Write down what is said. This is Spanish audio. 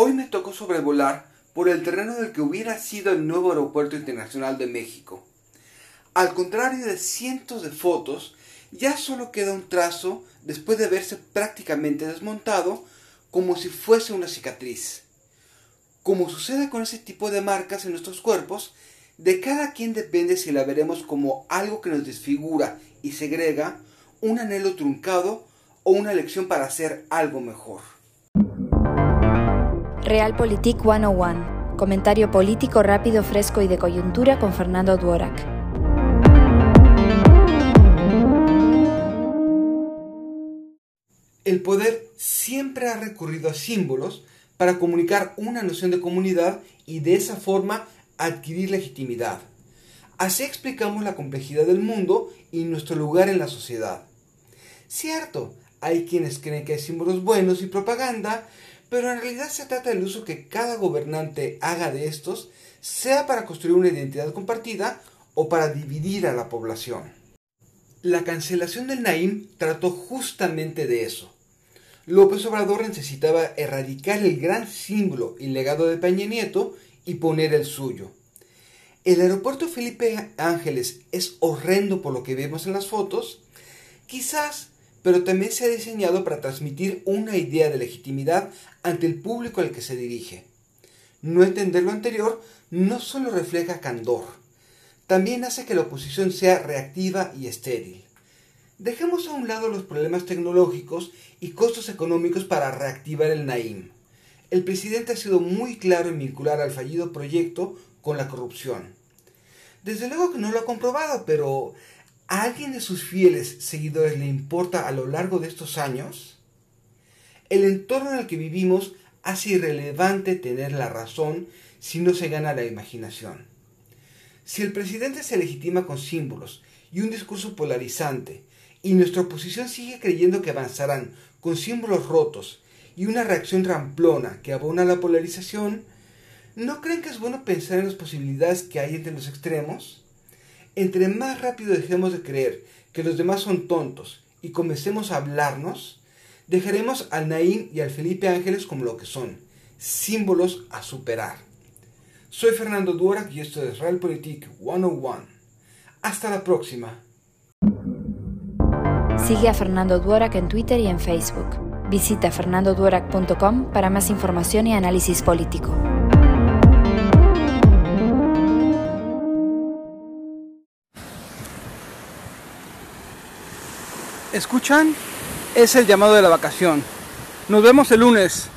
Hoy me tocó sobrevolar por el terreno del que hubiera sido el nuevo Aeropuerto Internacional de México. Al contrario de cientos de fotos, ya solo queda un trazo después de verse prácticamente desmontado como si fuese una cicatriz. Como sucede con ese tipo de marcas en nuestros cuerpos, de cada quien depende si la veremos como algo que nos desfigura y segrega, un anhelo truncado o una lección para hacer algo mejor. Realpolitik 101. Comentario político rápido, fresco y de coyuntura con Fernando Duorak. El poder siempre ha recurrido a símbolos para comunicar una noción de comunidad y de esa forma adquirir legitimidad. Así explicamos la complejidad del mundo y nuestro lugar en la sociedad. Cierto, hay quienes creen que hay símbolos buenos y propaganda, pero en realidad se trata del uso que cada gobernante haga de estos, sea para construir una identidad compartida o para dividir a la población. La cancelación del Naim trató justamente de eso. López Obrador necesitaba erradicar el gran símbolo y legado de Peña Nieto y poner el suyo. El aeropuerto Felipe Ángeles es horrendo por lo que vemos en las fotos, quizás pero también se ha diseñado para transmitir una idea de legitimidad ante el público al que se dirige. No entender lo anterior no solo refleja candor, también hace que la oposición sea reactiva y estéril. Dejemos a un lado los problemas tecnológicos y costos económicos para reactivar el Naim. El presidente ha sido muy claro en vincular al fallido proyecto con la corrupción. Desde luego que no lo ha comprobado, pero ¿A alguien de sus fieles seguidores le importa a lo largo de estos años? El entorno en el que vivimos hace irrelevante tener la razón si no se gana la imaginación. Si el presidente se legitima con símbolos y un discurso polarizante, y nuestra oposición sigue creyendo que avanzarán con símbolos rotos y una reacción ramplona que abona la polarización, ¿no creen que es bueno pensar en las posibilidades que hay entre los extremos? Entre más rápido dejemos de creer que los demás son tontos y comencemos a hablarnos, dejaremos al Naín y al Felipe Ángeles como lo que son, símbolos a superar. Soy Fernando Duorak y esto es Realpolitik 101. Hasta la próxima. Sigue a Fernando Duorak en Twitter y en Facebook. Visita fernandoduorak.com para más información y análisis político. ¿Escuchan? Es el llamado de la vacación. Nos vemos el lunes.